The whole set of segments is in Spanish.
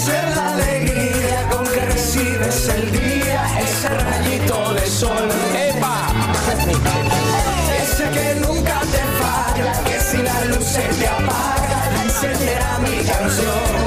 ser la alegría con que recibes el día, ese rayito de sol. ¡Epa! Ese que nunca te falla, que si la luz se te apaga, encenderá mi canción.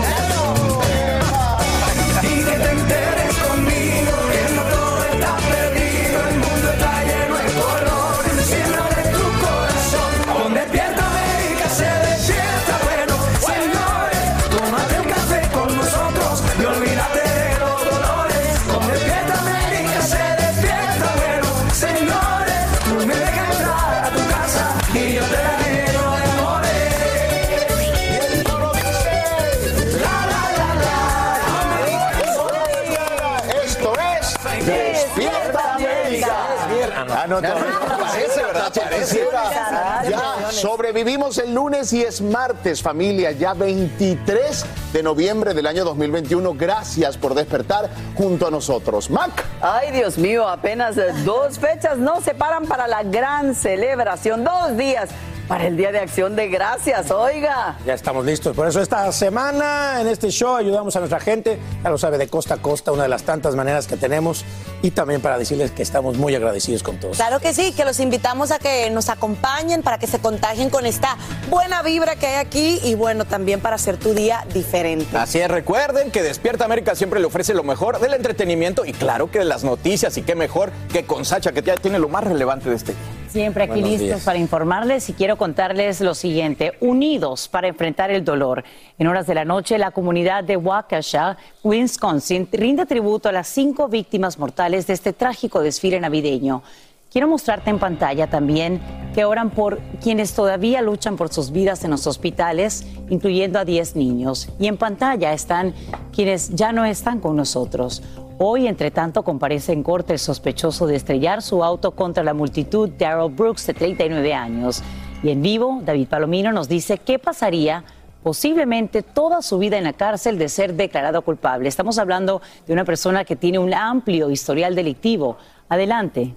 No, todavía parece, ¿verdad? Pareciera. Ya sobrevivimos el lunes y es martes, familia, ya 23 de noviembre del año 2021. Gracias por despertar junto a nosotros. Mac. Ay, Dios mío, apenas eh, dos fechas nos separan para la gran celebración. Dos días para el Día de Acción de Gracias, oiga. Ya estamos listos. Por eso esta semana en este show ayudamos a nuestra gente, ya lo sabe, de costa a costa, una de las tantas maneras que tenemos. Y también para decirles que estamos muy agradecidos con todos. Claro que sí, que los invitamos a que nos acompañen para que se contagien con esta buena vibra que hay aquí y bueno, también para hacer tu día diferente. Así es, recuerden que Despierta América siempre le ofrece lo mejor del entretenimiento y claro que de las noticias y qué mejor que con Sacha que ya tiene lo más relevante de este día. Siempre aquí Buenos listos días. para informarles y quiero contarles lo siguiente. Unidos para enfrentar el dolor. En horas de la noche, la comunidad de Waukesha, Wisconsin, rinde tributo a las cinco víctimas mortales de este trágico desfile navideño. Quiero mostrarte en pantalla también que oran por quienes todavía luchan por sus vidas en los hospitales, incluyendo a 10 niños. Y en pantalla están quienes ya no están con nosotros. Hoy, entre tanto, comparece en corte el sospechoso de estrellar su auto contra la multitud, Daryl Brooks, de 39 años. Y en vivo, David Palomino nos dice qué pasaría posiblemente toda su vida en la cárcel de ser declarado culpable. Estamos hablando de una persona que tiene un amplio historial delictivo. Adelante.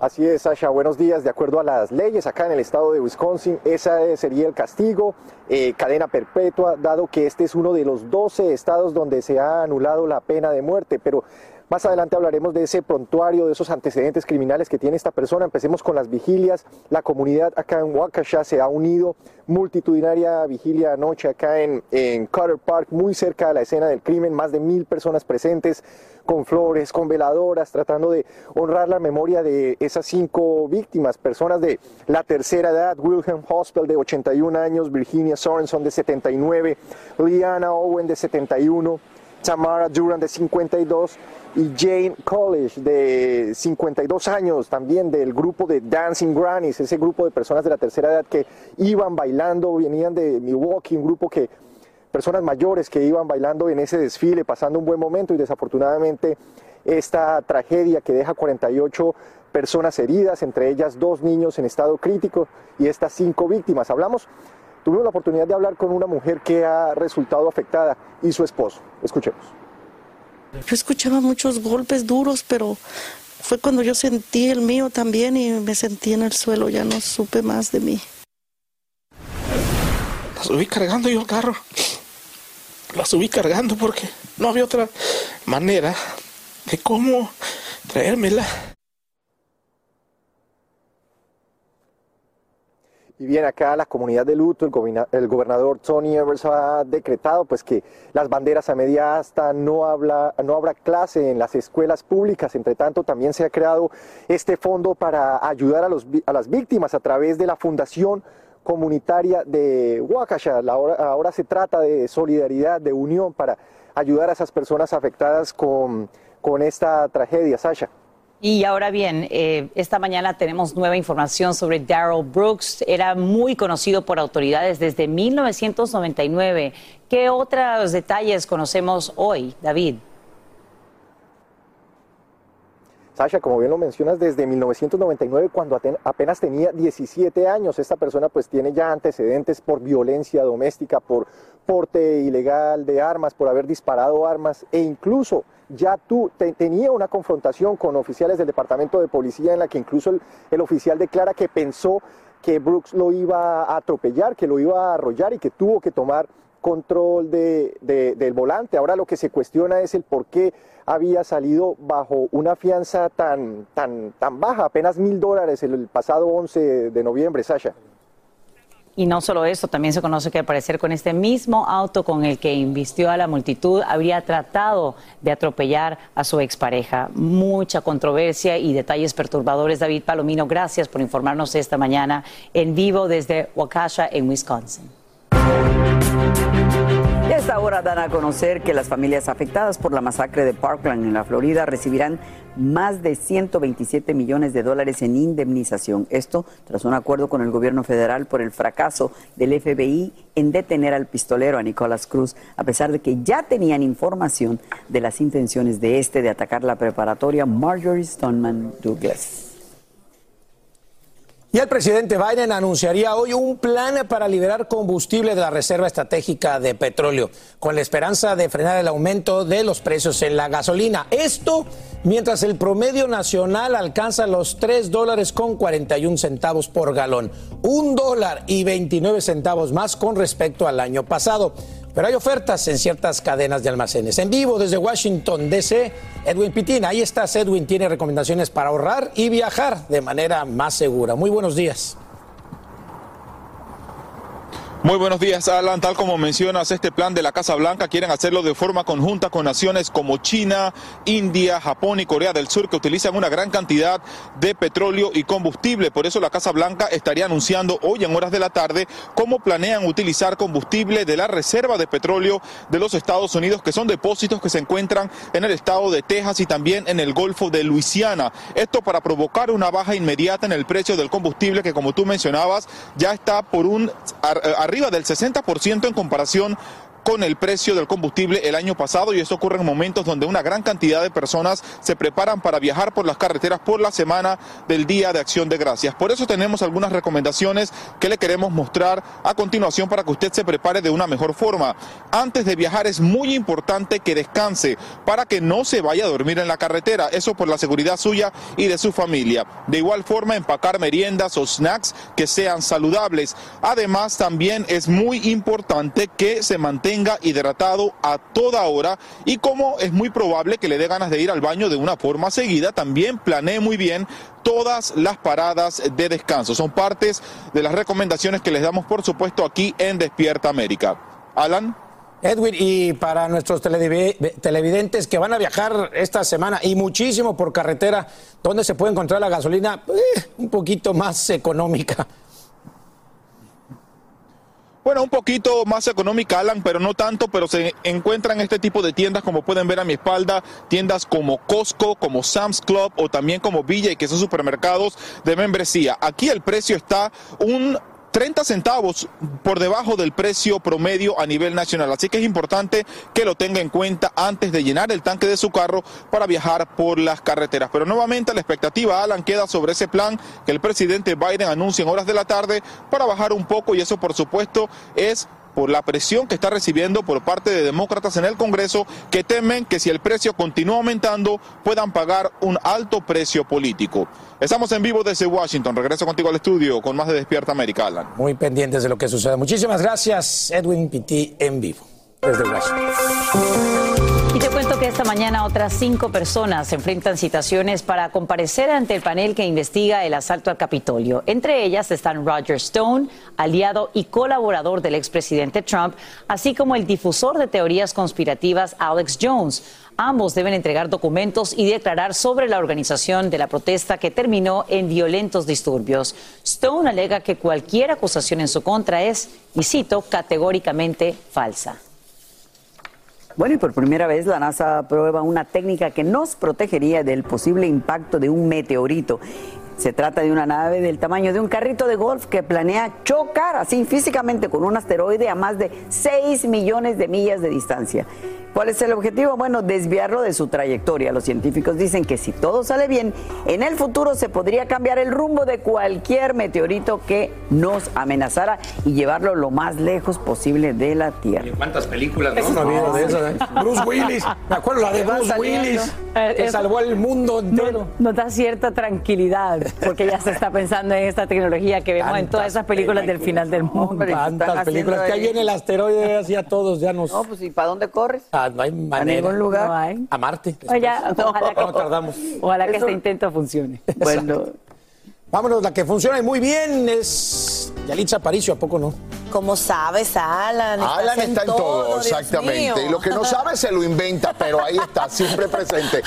Así es, Sasha. Buenos días. De acuerdo a las leyes acá en el estado de Wisconsin, ese sería el castigo, eh, cadena perpetua, dado que este es uno de los 12 estados donde se ha anulado la pena de muerte. Pero más adelante hablaremos de ese prontuario, de esos antecedentes criminales que tiene esta persona. Empecemos con las vigilias. La comunidad acá en Waukesha se ha unido. Multitudinaria vigilia anoche acá en, en Cutter Park, muy cerca de la escena del crimen. Más de mil personas presentes con flores, con veladoras, tratando de honrar la memoria de esas cinco víctimas, personas de la tercera edad, Wilhelm Hospital de 81 años, Virginia Sorenson de 79, Liana Owen de 71, Tamara Duran de 52 y Jane College de 52 años también del grupo de Dancing Grannies, ese grupo de personas de la tercera edad que iban bailando, venían de Milwaukee, un grupo que personas mayores que iban bailando en ese desfile, pasando un buen momento y desafortunadamente esta tragedia que deja 48 personas heridas, entre ellas dos niños en estado crítico y estas cinco víctimas. Hablamos, tuvimos la oportunidad de hablar con una mujer que ha resultado afectada y su esposo. Escuchemos. Yo escuchaba muchos golpes duros, pero fue cuando yo sentí el mío también y me sentí en el suelo, ya no supe más de mí. La subí cargando yo el carro. La subí cargando porque no había otra manera de cómo traérmela. Y bien, acá la comunidad de luto, el, gobina- el gobernador Tony Evers ha decretado pues que las banderas a media asta no, habla, no habrá clase en las escuelas públicas. Entre tanto, también se ha creado este fondo para ayudar a, los a las víctimas a través de la Fundación Comunitaria de Waukesha. Ahora, ahora se trata de solidaridad, de unión para ayudar a esas personas afectadas con, con esta tragedia, Sasha. Y ahora bien, eh, esta mañana tenemos nueva información sobre Daryl Brooks. Era muy conocido por autoridades desde 1999. ¿Qué otros detalles conocemos hoy, David? Sasha, como bien lo mencionas, desde 1999, cuando apenas tenía 17 años, esta persona pues tiene ya antecedentes por violencia doméstica, por porte ilegal de armas, por haber disparado armas e incluso ya tú te- tenía una confrontación con oficiales del departamento de policía en la que incluso el, oficial declara que pensó que Brooks lo iba a atropellar, que lo iba a arrollar y que tuvo que tomar control de- de- del volante. Ahora lo que se cuestiona es el por qué había salido bajo una fianza tan, tan, tan baja, apenas mil dólares el pasado 11 de noviembre, Sasha. Y no solo eso, también se conoce que al parecer con este mismo auto con el que invistió a la multitud habría tratado de atropellar a su expareja. Mucha controversia y detalles perturbadores. David Palomino, gracias por informarnos esta mañana en vivo desde Waukesha, en Wisconsin. Y a esta hora dan a conocer que las familias afectadas por la masacre de Parkland en la Florida recibirán más de 127 millones de dólares en indemnización. Esto tras un acuerdo con el gobierno federal por el fracaso del FBI en detener al pistolero a Nicolás Cruz, a pesar de que ya tenían información de las intenciones de este de atacar la preparatoria Marjorie Stoneman Douglas. Y el presidente Biden anunciaría hoy un plan para liberar combustible de la Reserva Estratégica de Petróleo, con la esperanza de frenar el aumento de los precios en la gasolina. Esto mientras el promedio nacional alcanza los 3 dólares con 41 centavos por galón, un dólar y 29 centavos más con respecto al año pasado. Pero hay ofertas en ciertas cadenas de almacenes. En vivo desde Washington, D.C., Edwin Pitín. Ahí estás, Edwin. Tiene recomendaciones para ahorrar y viajar de manera más segura. Muy buenos días. Muy buenos días, Alan. Tal como mencionas, este plan de la Casa Blanca quieren hacerlo de forma conjunta con naciones como China, India, Japón y Corea del Sur, que utilizan una gran cantidad de petróleo y combustible. Por eso la Casa Blanca estaría anunciando hoy en horas de la tarde cómo planean utilizar combustible de la Reserva de Petróleo de los Estados Unidos, que son depósitos que se encuentran en el estado de Texas y también en el Golfo de Luisiana. Esto para provocar una baja inmediata en el precio del combustible, que como tú mencionabas, ya está por un arriba del 60% en comparación con el precio del combustible el año pasado y esto ocurre en momentos donde una gran cantidad de personas se preparan para viajar por las carreteras por la semana del Día de Acción de Gracias. Por eso tenemos algunas recomendaciones que le queremos mostrar a continuación para que usted se prepare de una mejor forma. Antes de viajar es muy importante que descanse para que no se vaya a dormir en la carretera, eso por la seguridad suya y de su familia. De igual forma, empacar meriendas o snacks que sean saludables. Además, también es muy importante que se mantenga hidratado a toda hora y como es muy probable que le dé ganas de ir al baño de una forma seguida, también planee muy bien todas las paradas de descanso. Son partes de las recomendaciones que les damos, por supuesto, aquí en Despierta América. Alan. Edwin, y para nuestros televi- televidentes que van a viajar esta semana y muchísimo por carretera, ¿dónde se puede encontrar la gasolina eh, un poquito más económica? Bueno, un poquito más económica, Alan, pero no tanto, pero se encuentran este tipo de tiendas, como pueden ver a mi espalda, tiendas como Costco, como Sam's Club o también como Villa, que son supermercados de membresía. Aquí el precio está un 30 centavos por debajo del precio promedio a nivel nacional. Así que es importante que lo tenga en cuenta antes de llenar el tanque de su carro para viajar por las carreteras. Pero nuevamente la expectativa, Alan, queda sobre ese plan que el presidente Biden anuncia en horas de la tarde para bajar un poco y eso por supuesto es por la presión que está recibiendo por parte de demócratas en el Congreso que temen que si el precio continúa aumentando puedan pagar un alto precio político. Estamos en vivo desde Washington. Regreso contigo al estudio con más de Despierta América, Alan. Muy pendientes de lo que sucede. Muchísimas gracias, Edwin Pitti, en vivo, desde Washington. Esta mañana otras cinco personas enfrentan citaciones para comparecer ante el panel que investiga el asalto al Capitolio. Entre ellas están Roger Stone, aliado y colaborador del expresidente Trump, así como el difusor de teorías conspirativas Alex Jones. Ambos deben entregar documentos y declarar sobre la organización de la protesta que terminó en violentos disturbios. Stone alega que cualquier acusación en su contra es, y cito, categóricamente falsa. Bueno, y por primera vez la NASA aprueba una técnica que nos protegería del posible impacto de un meteorito. Se trata de una nave del tamaño de un carrito de golf que planea chocar así físicamente con un asteroide a más de 6 millones de millas de distancia. ¿Cuál es el objetivo? Bueno, desviarlo de su trayectoria. Los científicos dicen que si todo sale bien, en el futuro se podría cambiar el rumbo de cualquier meteorito que nos amenazara y llevarlo lo más lejos posible de la Tierra. ¿Cuántas películas no? no habido de eso, ¿eh? Bruce Willis, me acuerdo la de Bruce Willis, que salvó al mundo entero. Nos da cierta tranquilidad, porque ya se está pensando en esta tecnología que vemos en todas esas películas, del final del mundo. Tantas películas, que ahí viene el asteroide así a todos, ya nos... No, pues ¿y para dónde corres? Ah, no hay manera. A ningún lugar. No hay. A Marte. Oye, ojalá que, no tardamos. Ojalá que este intento funcione. Bueno. Vámonos, la que funciona muy bien es Yalitza Aparicio, ¿a poco no? ¿Cómo sabes, Alan? Alan está en todo, exactamente. Y lo que no sabe se lo inventa, pero ahí está, siempre presente.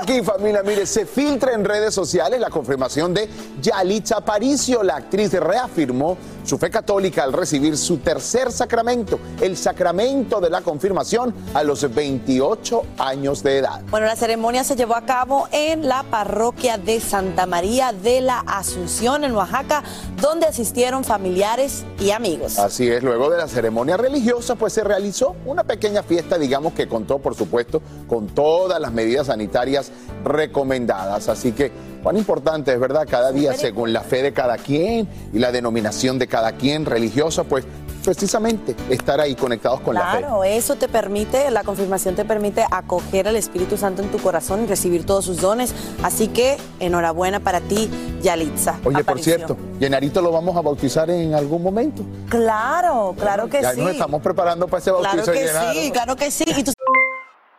Aquí, familia, mire, se filtra en redes sociales la confirmación de Yalitza Aparicio. La actriz reafirmó su fe católica al recibir su tercer sacramento, el sacramento de la confirmación a los 28 años de edad. Bueno, la ceremonia se llevó a cabo en la parroquia de Santa María de la Asunción, en Oaxaca, donde asistieron familiares y amigos. Así es, luego de la ceremonia religiosa, pues se realizó una pequeña fiesta, digamos que contó, por supuesto, con todas las medidas sanitarias recomendadas. Así que, cuán importante es, ¿verdad? Cada día, según la fe de cada quien y la denominación de cada quien religiosa, pues precisamente estar ahí conectados con la fe. Claro, eso te permite, la confirmación te permite acoger al Espíritu Santo en tu corazón y recibir todos sus dones. Así que enhorabuena para ti, Yalitza. Oye, por cierto, Llenarito lo vamos a bautizar en algún momento. Claro, claro que ya sí. nos estamos preparando para ese bautizo Claro de que sí, claro que sí. Y tú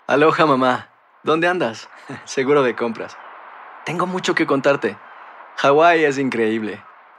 Aloha mamá, ¿dónde andas? Seguro de compras. Tengo mucho que contarte. Hawái es increíble.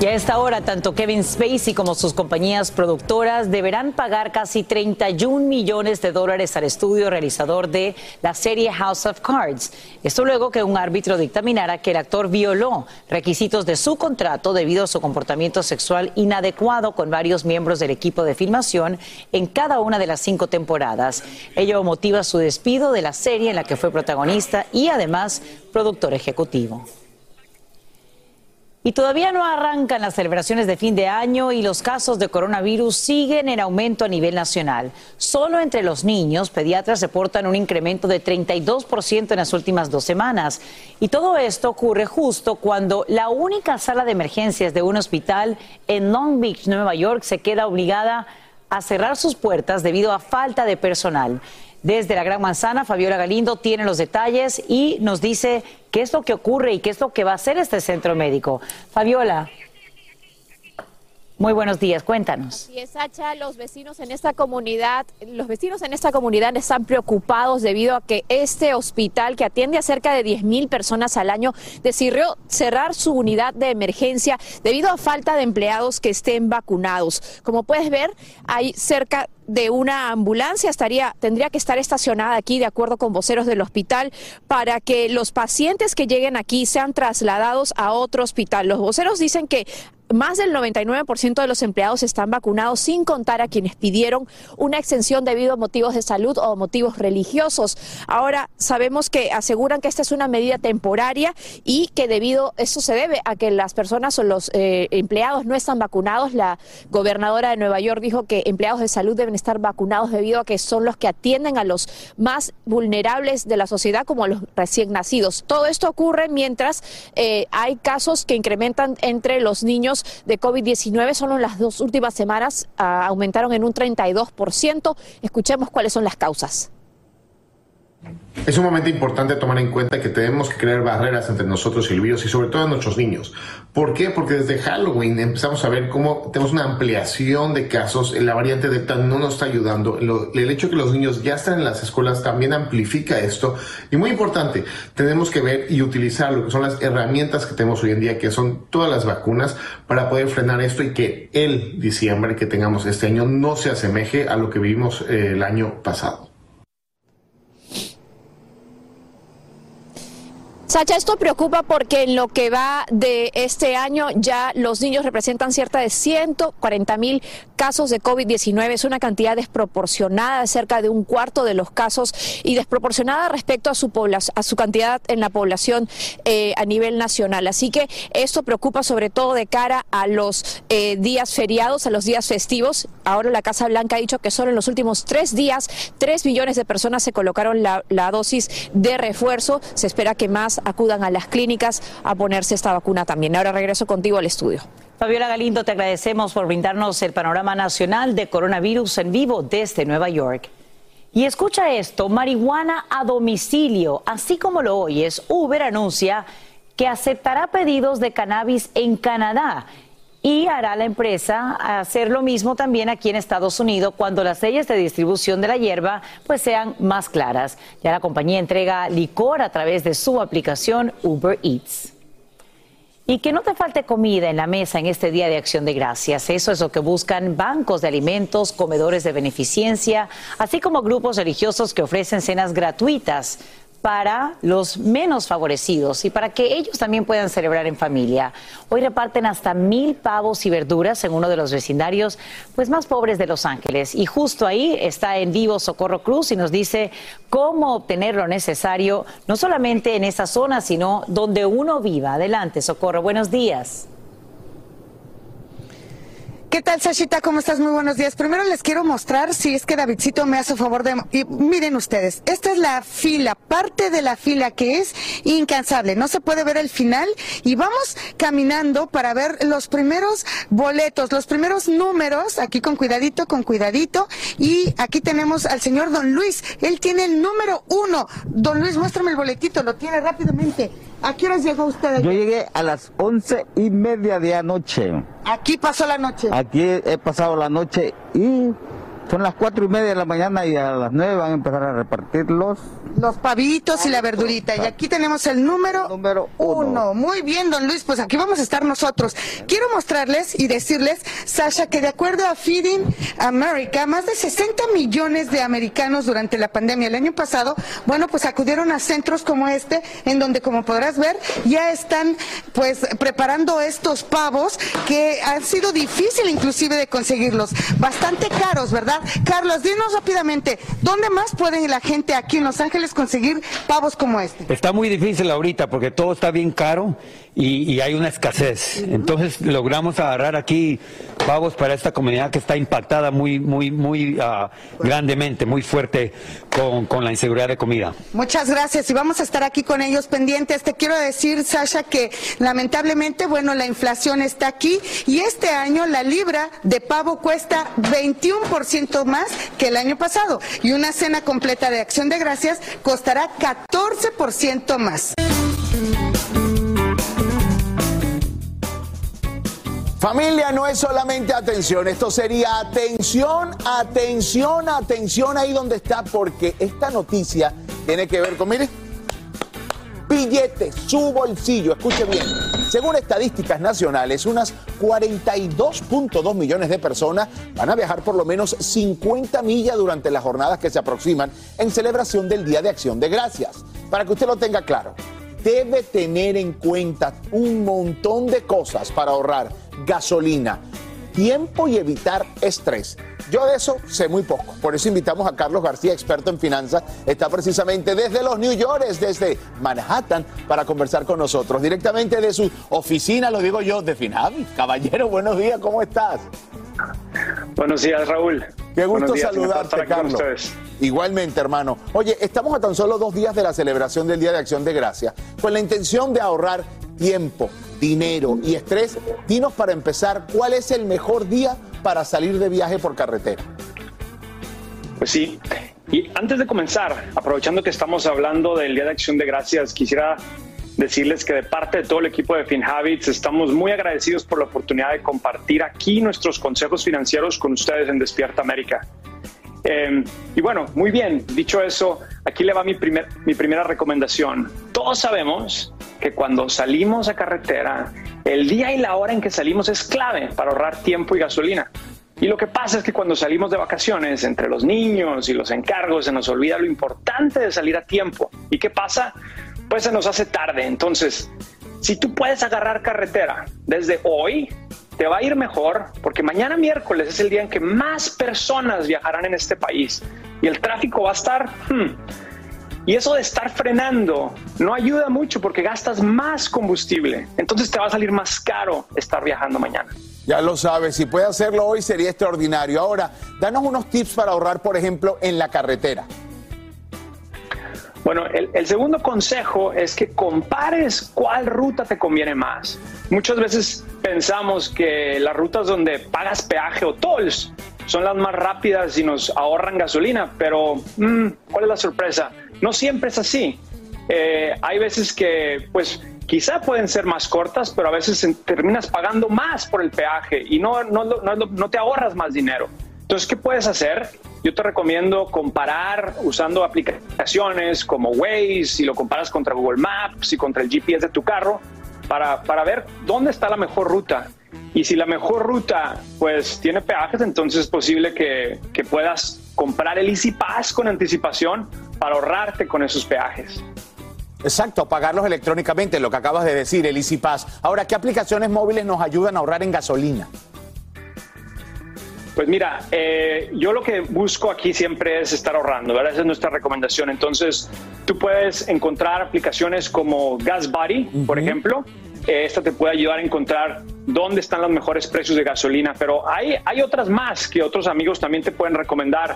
Y a esta hora, tanto Kevin Spacey como sus compañías productoras deberán pagar casi 31 millones de dólares al estudio realizador de la serie House of Cards. Esto luego que un árbitro dictaminara que el actor violó requisitos de su contrato debido a su comportamiento sexual inadecuado con varios miembros del equipo de filmación en cada una de las cinco temporadas. Ello motiva su despido de la serie en la que fue protagonista y además productor ejecutivo. Y todavía no arrancan las celebraciones de fin de año y los casos de coronavirus siguen en aumento a nivel nacional. Solo entre los niños, pediatras reportan un incremento de 32% en las últimas dos semanas. Y todo esto ocurre justo cuando la única sala de emergencias de un hospital en Long Beach, Nueva York, se queda obligada a cerrar sus puertas debido a falta de personal. Desde la Gran Manzana, Fabiola Galindo tiene los detalles y nos dice qué es lo que ocurre y qué es lo que va a hacer este centro médico. Fabiola. Muy buenos días, cuéntanos. Y es Sacha, los vecinos en esta comunidad, los vecinos en esta comunidad están preocupados debido a que este hospital que atiende a cerca de 10 mil personas al año decidió cerrar su unidad de emergencia debido a falta de empleados que estén vacunados. Como puedes ver, hay cerca de una ambulancia estaría tendría que estar estacionada aquí de acuerdo con voceros del hospital para que los pacientes que lleguen aquí sean trasladados a otro hospital. Los voceros dicen que más del 99% de los empleados están vacunados, sin contar a quienes pidieron una extensión debido a motivos de salud o motivos religiosos. Ahora sabemos que aseguran que esta es una medida temporaria y que debido eso se debe a que las personas o los eh, empleados no están vacunados. La gobernadora de Nueva York dijo que empleados de salud deben estar vacunados debido a que son los que atienden a los más vulnerables de la sociedad, como a los recién nacidos. Todo esto ocurre mientras eh, hay casos que incrementan entre los niños de COVID-19. Solo en las dos últimas semanas ah, aumentaron en un 32%. Escuchemos cuáles son las causas. Es un momento importante tomar en cuenta que tenemos que crear barreras entre nosotros y el virus y sobre todo nuestros niños. ¿Por qué? Porque desde Halloween empezamos a ver cómo tenemos una ampliación de casos. La variante Delta no nos está ayudando. El hecho de que los niños ya están en las escuelas también amplifica esto. Y muy importante, tenemos que ver y utilizar lo que son las herramientas que tenemos hoy en día, que son todas las vacunas, para poder frenar esto y que el diciembre que tengamos este año no se asemeje a lo que vivimos eh, el año pasado. Sacha, esto preocupa porque en lo que va de este año ya los niños representan cierta de 140 mil casos de COVID-19. Es una cantidad desproporcionada, cerca de un cuarto de los casos y desproporcionada respecto a su, población, a su cantidad en la población eh, a nivel nacional. Así que esto preocupa sobre todo de cara a los eh, días feriados, a los días festivos. Ahora la Casa Blanca ha dicho que solo en los últimos tres días, tres millones de personas se colocaron la, la dosis de refuerzo. Se espera que más acudan a las clínicas a ponerse esta vacuna también. Ahora regreso contigo al estudio. Fabiola Galindo, te agradecemos por brindarnos el panorama nacional de coronavirus en vivo desde Nueva York. Y escucha esto, marihuana a domicilio, así como lo oyes, Uber anuncia que aceptará pedidos de cannabis en Canadá y hará la empresa hacer lo mismo también aquí en Estados Unidos cuando las leyes de distribución de la hierba pues sean más claras. Ya la compañía entrega licor a través de su aplicación Uber Eats. Y que no te falte comida en la mesa en este Día de Acción de Gracias. Eso es lo que buscan bancos de alimentos, comedores de beneficencia, así como grupos religiosos que ofrecen cenas gratuitas para los menos favorecidos y para que ellos también puedan celebrar en familia. Hoy reparten hasta mil pavos y verduras en uno de los vecindarios pues más pobres de Los Ángeles. Y justo ahí está en vivo Socorro Cruz y nos dice cómo obtener lo necesario, no solamente en esa zona, sino donde uno viva. Adelante, Socorro, buenos días. ¿Qué tal, Sashita? ¿Cómo estás? Muy buenos días. Primero les quiero mostrar, si es que Davidcito me hace favor de... Y miren ustedes, esta es la fila, parte de la fila que es incansable. No se puede ver el final y vamos caminando para ver los primeros boletos, los primeros números, aquí con cuidadito, con cuidadito. Y aquí tenemos al señor Don Luis. Él tiene el número uno. Don Luis, muéstrame el boletito, lo tiene rápidamente. ¿A qué horas llegó usted? Yo llegué a las once y media de anoche. Aquí pasó la noche. Aquí he pasado la noche y Son las cuatro y media de la mañana y a las nueve van a empezar a repartir los... Los pavitos y la verdurita. Y aquí tenemos el número, número uno. Muy bien, don Luis, pues aquí vamos a estar nosotros. Quiero mostrarles y decirles, Sasha, que de acuerdo a Feeding America, más de 60 millones de americanos durante la pandemia el año pasado, bueno, pues acudieron a centros como este, en donde, como podrás ver, ya están pues preparando estos pavos que han sido difícil inclusive de conseguirlos. Bastante caros, ¿verdad? Carlos, dinos rápidamente, ¿dónde más pueden la gente aquí en Los Ángeles conseguir pavos como este? Está muy difícil ahorita porque todo está bien caro y, y hay una escasez. Entonces logramos agarrar aquí pavos para esta comunidad que está impactada muy, muy, muy ah, grandemente, muy fuerte con, con la inseguridad de comida. Muchas gracias y vamos a estar aquí con ellos pendientes. Te quiero decir, Sasha, que lamentablemente, bueno, la inflación está aquí y este año la libra de pavo cuesta 21% más que el año pasado y una cena completa de acción de gracias costará 14% más. Familia, no es solamente atención, esto sería atención, atención, atención ahí donde está, porque esta noticia tiene que ver con, mire, billetes, su bolsillo, escuche bien. Según estadísticas nacionales, unas 42.2 millones de personas van a viajar por lo menos 50 millas durante las jornadas que se aproximan en celebración del Día de Acción de Gracias. Para que usted lo tenga claro, debe tener en cuenta un montón de cosas para ahorrar gasolina, tiempo y evitar estrés. Yo de eso sé muy poco. Por eso invitamos a Carlos García, experto en finanzas. Está precisamente desde los New Yorkers, desde Manhattan, para conversar con nosotros. Directamente de su oficina, lo digo yo, de Finavi. Caballero, buenos días, ¿cómo estás? Buenos días, Raúl. Qué gusto días, saludarte, Carlos. Igualmente, hermano. Oye, estamos a tan solo dos días de la celebración del Día de Acción de Gracia, con la intención de ahorrar tiempo, dinero y estrés. Dinos para empezar, ¿cuál es el mejor día para salir de viaje por carretera? Pues sí. Y antes de comenzar, aprovechando que estamos hablando del Día de Acción de Gracias, quisiera decirles que de parte de todo el equipo de FinHabits estamos muy agradecidos por la oportunidad de compartir aquí nuestros consejos financieros con ustedes en Despierta América. Eh, y bueno, muy bien, dicho eso, aquí le va mi, primer, mi primera recomendación. Todos sabemos que cuando salimos a carretera, el día y la hora en que salimos es clave para ahorrar tiempo y gasolina. Y lo que pasa es que cuando salimos de vacaciones, entre los niños y los encargos, se nos olvida lo importante de salir a tiempo. ¿Y qué pasa? Pues se nos hace tarde. Entonces, si tú puedes agarrar carretera desde hoy, te va a ir mejor porque mañana miércoles es el día en que más personas viajarán en este país y el tráfico va a estar... hmm, y eso de estar frenando no ayuda mucho porque gastas más combustible. Entonces te va a salir más caro estar viajando mañana. Ya lo sabes, si puede hacerlo hoy sería extraordinario. Ahora, danos unos tips para ahorrar, por ejemplo, en la carretera. Bueno, el, segundo consejo es que compares cuál ruta te conviene más. Muchas veces pensamos que las rutas donde pagas peaje o tolls son las más rápidas y nos ahorran gasolina, pero mmm, ¿cuál es la sorpresa? No siempre es así. Eh, hay veces que, pues, quizá pueden ser más cortas, pero a veces terminas pagando más por el peaje y no, no, no, no te ahorras más dinero. Entonces, ¿qué puedes hacer? Yo te recomiendo comparar usando aplicaciones como Waze, si lo comparas contra Google Maps y contra el GPS de tu carro, para, para ver dónde está la mejor ruta. Y si la mejor ruta pues tiene peajes, entonces es posible que, que puedas comprar el Easy Pass con anticipación para ahorrarte con esos peajes. Exacto, pagarlos electrónicamente, lo que acabas de decir, el Easy Pass. Ahora, ¿qué aplicaciones móviles nos ayudan a ahorrar en gasolina? Pues mira, eh, yo lo que busco aquí siempre es estar ahorrando, ¿verdad? Esa es nuestra recomendación. Entonces, tú puedes encontrar aplicaciones como Gas Buddy, uh -huh. por ejemplo. Eh, esta te puede ayudar a encontrar dónde están los mejores precios de gasolina, pero hay, hay otras más que otros amigos también te pueden recomendar.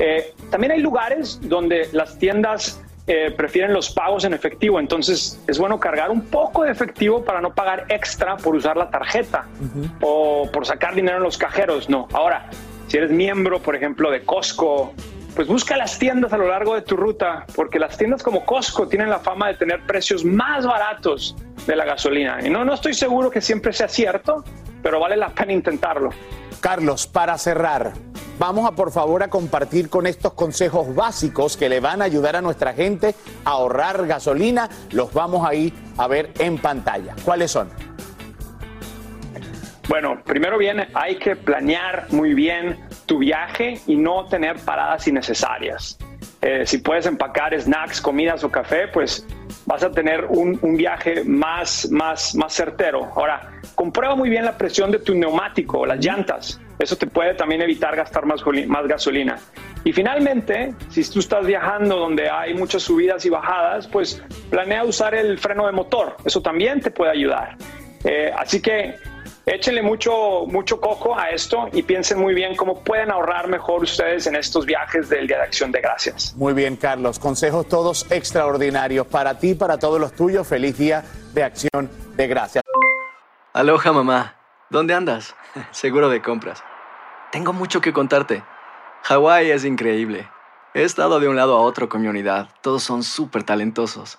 Eh, también hay lugares donde las tiendas eh, prefieren los pagos en efectivo, entonces es bueno cargar un poco de efectivo para no pagar extra por usar la tarjeta uh -huh. o por sacar dinero en los cajeros, no. Ahora, si eres miembro, por ejemplo, de Costco, pues busca las tiendas a lo largo de tu ruta, porque las tiendas como Costco tienen la fama de tener precios más baratos de la gasolina. Y no, no estoy seguro que siempre sea cierto, pero vale la pena intentarlo. Carlos, para cerrar, vamos a por favor a compartir con estos consejos básicos que le van a ayudar a nuestra gente a ahorrar gasolina. Los vamos a ir a ver en pantalla. ¿Cuáles son? Bueno, primero bien, hay que planear muy bien tu viaje y no tener paradas innecesarias. Eh, si puedes empacar snacks, comidas o café, pues vas a tener un, un, viaje más, más, más certero. Ahora, comprueba muy bien la presión de tu neumático, las llantas. Eso te puede también evitar gastar más, más gasolina. Y finalmente, si tú estás viajando donde hay muchas subidas y bajadas, pues planea usar el freno de motor. Eso también te puede ayudar. Eh, así que échenle mucho, mucho coco a esto y piensen muy bien cómo pueden ahorrar mejor ustedes en estos viajes del Día de Acción de Gracias. Muy bien, Carlos. Consejos todos extraordinarios para ti, para todos los tuyos. Feliz Día de Acción de Gracias. Aloha, mamá. ¿Dónde andas? Seguro de compras. Tengo mucho que contarte. Hawái es increíble. He estado de un lado a otro con mi unidad. Todos son súper talentosos.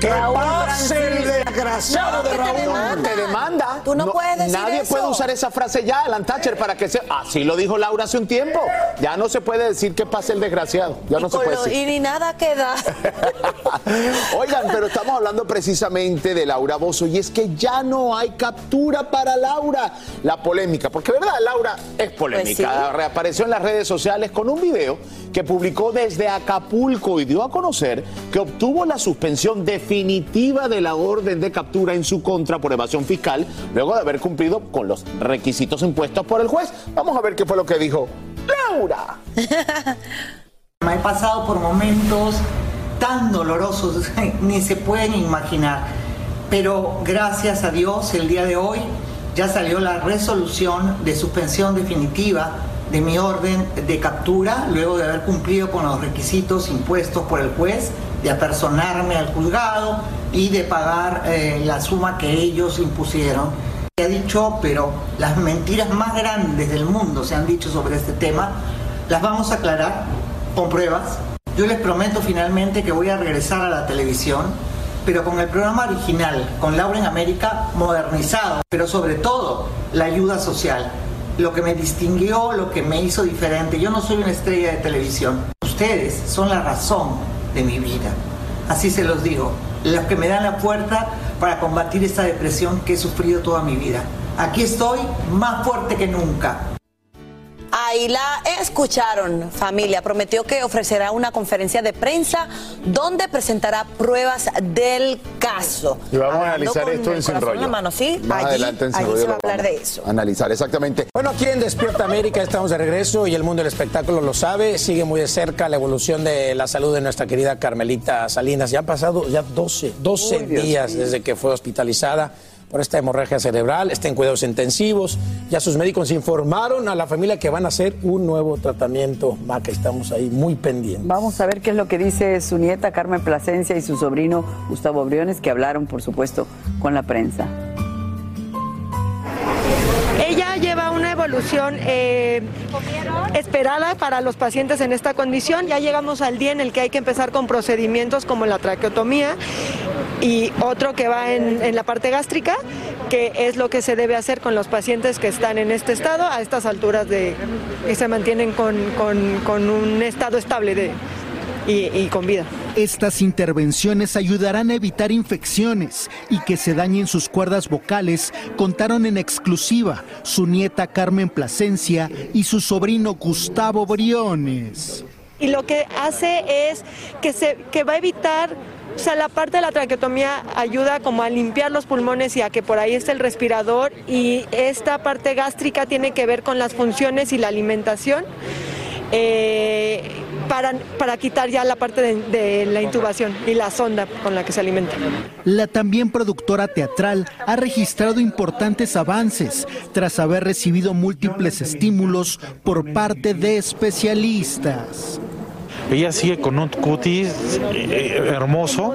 ¡Que pase el desgraciado de Raúl! Te demanda. Tú no, puedes decir Nadie eso. puede usar esa frase ya, Alan Thatcher, para que se... Así lo dijo Laura hace un tiempo. Ya no se puede decir que pase el desgraciado. Ya no se puede lo- decir. y ni nada queda. Oigan, pero estamos hablando precisamente de Laura Bozo y es que ya no hay captura para Laura. La polémica, porque verdad, Laura es polémica. Pues sí. Reapareció en las redes sociales con un video que publicó desde Acapulco y dio a conocer que obtuvo la suspensión definitiva de la orden de captura en su contra por evasión fiscal luego de haber cumplido con los requisitos impuestos por el juez. Vamos a ver qué fue lo que dijo Laura. Me he pasado por momentos tan dolorosos, ni se pueden imaginar. Pero gracias a Dios, el día de hoy ya salió la resolución de suspensión definitiva de mi orden de captura, luego de haber cumplido con los requisitos impuestos por el juez, de apersonarme al juzgado y de pagar eh, la suma que ellos impusieron. Se ha dicho, pero las mentiras más grandes del mundo se han dicho sobre este tema, las vamos a aclarar con pruebas. Yo les prometo finalmente que voy a regresar a la televisión, pero con el programa original, con Laura en América, modernizado, pero sobre todo la ayuda social. Lo que me distinguió, lo que me hizo diferente. Yo no soy una estrella de televisión. Ustedes son la razón de mi vida. Así se los digo. Los que me dan la puerta para combatir esta depresión que he sufrido toda mi vida. Aquí estoy más fuerte que nunca. Ahí la escucharon, familia. Prometió que ofrecerá una conferencia de prensa donde presentará pruebas del caso. Y vamos a analizar esto en Sin en Rollo. mano, ¿sí? Más allí, adelante en Sin allí Rollo se va a hablar de eso. Analizar, exactamente. Bueno, aquí en Despierta América estamos de regreso y el mundo del espectáculo lo sabe. Sigue muy de cerca la evolución de la salud de nuestra querida Carmelita Salinas. Ya han pasado ya 12, 12 Uy, Dios días desde que fue hospitalizada por esta hemorragia cerebral, está en cuidados intensivos. Ya sus médicos informaron a la familia que van a hacer un nuevo tratamiento. Maca, estamos ahí muy pendientes. Vamos a ver qué es lo que dice su nieta Carmen Plasencia y su sobrino Gustavo Briones, que hablaron, por supuesto, con la prensa. Evolución eh, esperada para los pacientes en esta condición. Ya llegamos al día en el que hay que empezar con procedimientos como la traqueotomía y otro que va en, la parte gástrica, que es lo que se debe hacer con los pacientes que están en este estado a estas alturas de que se mantienen con un estado estable de, y, y con vida. Estas intervenciones ayudarán a evitar infecciones y que se dañen sus cuerdas vocales, contaron en exclusiva su nieta Carmen Plasencia y su sobrino Gustavo Briones. y lo que hace es que, se, que va a evitar, o sea, la parte de la traqueotomía ayuda como a limpiar los pulmones y a que por ahí esté el respirador y esta parte gástrica tiene que ver con las funciones y la alimentación. eh, para, quitar ya la parte de la intubación y la sonda con la que se alimenta. La también productora teatral ha registrado importantes avances tras haber recibido múltiples estímulos por parte de especialistas. Ella sigue con un cutis eh, hermoso,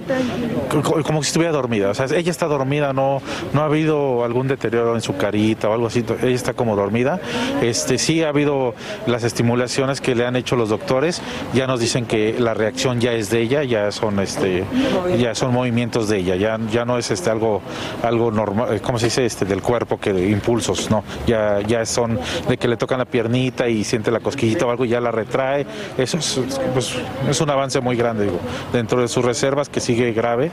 co- como si estuviera dormida. O sea, ella está dormida, no, no ha habido algún deterioro en su carita o algo así. Ella está como dormida. Este, sí ha habido las estimulaciones que le han hecho los doctores. Ya nos dicen que la reacción ya es de ella, ya son, este, ya son movimientos de ella. Ya, ya no es este algo, algo normal, ¿cómo se dice? Este, del cuerpo que de impulsos, no. Ya, ya son de que le tocan la piernita y siente la cosquillita o algo y ya la retrae. Eso es, pues, es un avance muy grande, digo. Dentro de sus reservas, que sigue grave,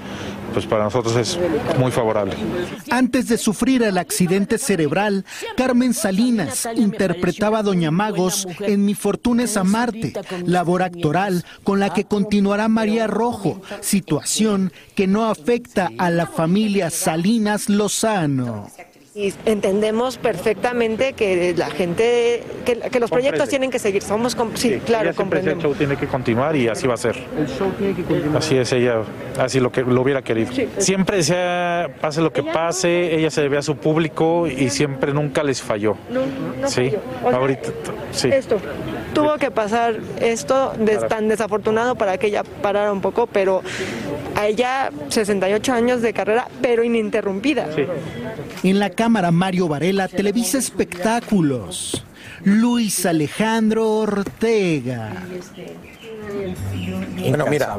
pues para nosotros es muy favorable. Antes de sufrir el accidente cerebral, Carmen Salinas interpretaba a Doña Magos en Mi Fortuna es Amarte, labor actoral con la que continuará María Rojo, situación que no afecta a la familia Salinas Lozano. Y entendemos perfectamente que la gente, que, que los proyectos Comprende. tienen que seguir. Somos, com- sí, claro, comprendemos. el show tiene que continuar y así va a ser. El show tiene que continuar. Así es ella, así lo que lo hubiera querido. Siempre decía, pase lo que pase, ella se debía a su público y siempre nunca les falló. No, no sí, falló. O sea, ahorita sí. Esto, tuvo que pasar esto de- tan desafortunado para que ella parara un poco, pero a ella 68 años de carrera, pero ininterrumpida. En la cámara Mario Varela, Televisa Espectáculos. Luis Alejandro Ortega. Bueno, mira,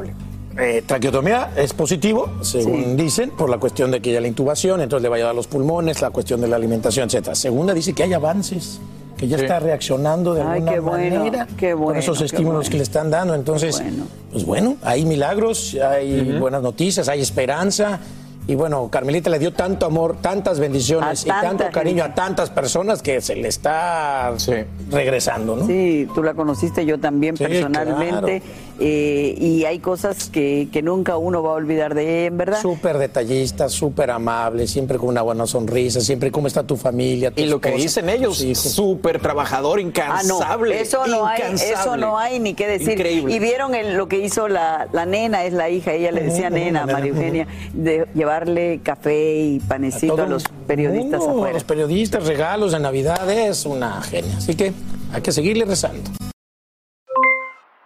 eh, traqueotomía es positivo, según dicen, por la cuestión de que ya la intubación, entonces le va a ayudar a los pulmones, la cuestión de la alimentación, etcétera. Segunda dice que hay avances, que ya Sí. está reaccionando de Ay, alguna qué bueno, manera qué con esos estímulos bueno. que le están dando. Entonces, pues bueno, hay milagros, hay buenas noticias, hay esperanza. Y bueno, Carmelita le dio tanto amor, tantas bendiciones y tanto cariño gente. a tantas personas que se le está regresando, ¿no? Sí, tú la conociste, yo también Sí, personalmente. Eh, y hay cosas que, que nunca uno va a olvidar de en verdad. Súper detallista, súper amable, siempre con una buena sonrisa, siempre cómo está tu familia. tu Y lo que esposa, dicen ellos, tus hijos. súper trabajador, Ah, incansable. no, eso no hay, eso no hay ni qué decir. Increíble. Y vieron el- lo que hizo la, la nena, es la hija, ella le decía nena, María Eugenia, de llevarle café y panecito a, todo los periodistas mundo, afuera. A los periodistas, regalos de Navidad, es una genia. Así que hay que seguirle rezando.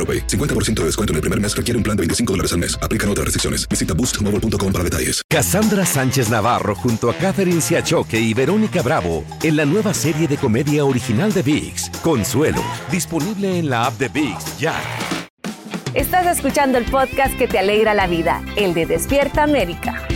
AroPay. 50% de descuento en el primer mes requiere un plan de 25 dólares al mes. Aplican otras restricciones. Visita boostmobile.com para detalles. Cassandra Sánchez Navarro junto a Catherine Siachoque y Verónica Bravo en la nueva serie de comedia original de VIX, Consuelo, disponible en la app de VIX ya. Estás escuchando el podcast que te alegra la vida, el de Despierta América.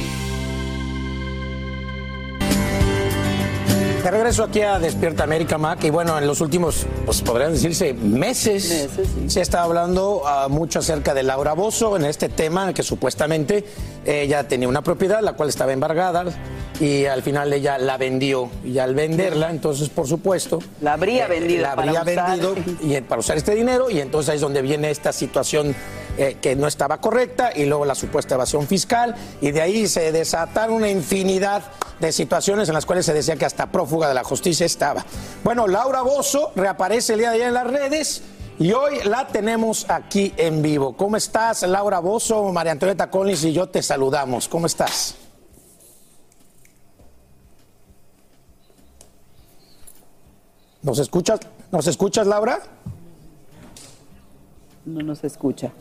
De regreso aquí a Despierta América, Mac, y bueno, en los últimos, pues podrían decirse, meses, se está hablando ah, mucho acerca de Laura Bozo en este tema, que supuestamente ella tenía una propiedad, la cual estaba embargada, y al final ella la vendió, y al venderla, entonces, por supuesto... La habría eh, vendido La para habría usar. vendido y, para usar este dinero, y entonces ahí es donde viene esta situación eh, que no estaba correcta, y luego la supuesta evasión fiscal, y de ahí se desataron una infinidad de situaciones en las cuales se decía que hasta prófuga de la justicia estaba. Bueno, Laura Bozo reaparece el día de ayer en las redes y hoy la tenemos aquí en vivo. ¿Cómo estás, Laura Bozo? María Antonieta Collins y yo te saludamos. ¿Cómo estás? ¿Nos escuchas? ¿Nos escuchas, Laura? No nos escucha.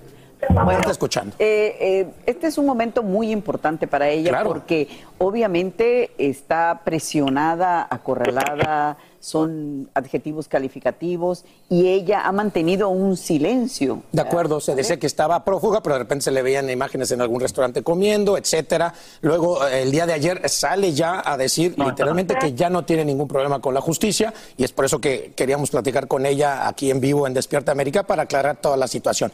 No está escuchando. Eh, eh, este es un momento muy importante para ella Claro. porque obviamente está presionada, acorralada, son adjetivos calificativos y ella ha mantenido un silencio. De acuerdo, se decía que estaba prófuga, pero de repente se le veían imágenes en algún restaurante comiendo, etcétera. Luego, eh, el día de ayer sale ya a decir literalmente que ya no tiene ningún problema con la justicia y es por eso que queríamos platicar con ella aquí en vivo en Despierta América para aclarar toda la situación.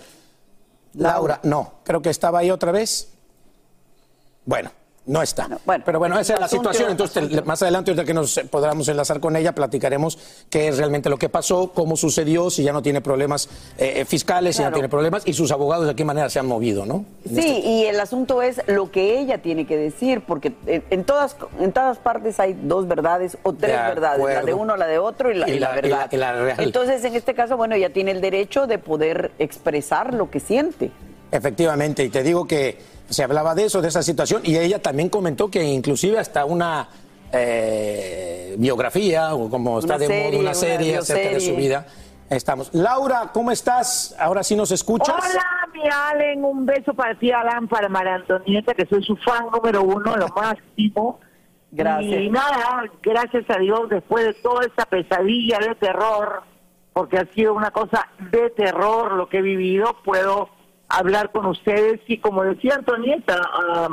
Laura, no, creo que estaba ahí otra vez. Bueno, no está. Pero bueno, esa es la situación. Entonces, más adelante, ahorita que nos eh, podamos enlazar con ella, platicaremos qué es realmente lo que pasó, cómo sucedió, si ya no tiene problemas eh, fiscales, si ya no tiene problemas, y sus abogados de qué manera se han movido, ¿no? Sí, y el asunto es lo que ella tiene que decir, porque en, todas en todas partes hay dos verdades o tres De verdades, la de uno, la de otro y la, Y y la la- y la- verdad. y la real. Entonces, en este caso, bueno, ella tiene el derecho de poder expresar lo que siente. Efectivamente, y te digo que se hablaba de eso, de esa situación, y ella también comentó que inclusive hasta una eh, biografía, o como está Una de moda, serie, una una serie acerca de su vida. Estamos. Laura, ¿cómo estás? Ahora sí nos escuchas. Hola, mi Allen, un beso para ti, Alan, para María Antonieta, que soy su fan número uno, lo máximo. Gracias. Y nada, gracias a Dios, después de toda esta pesadilla de terror, porque ha sido una cosa de terror lo que he vivido, puedo hablar con ustedes y como decía Antonieta, ah,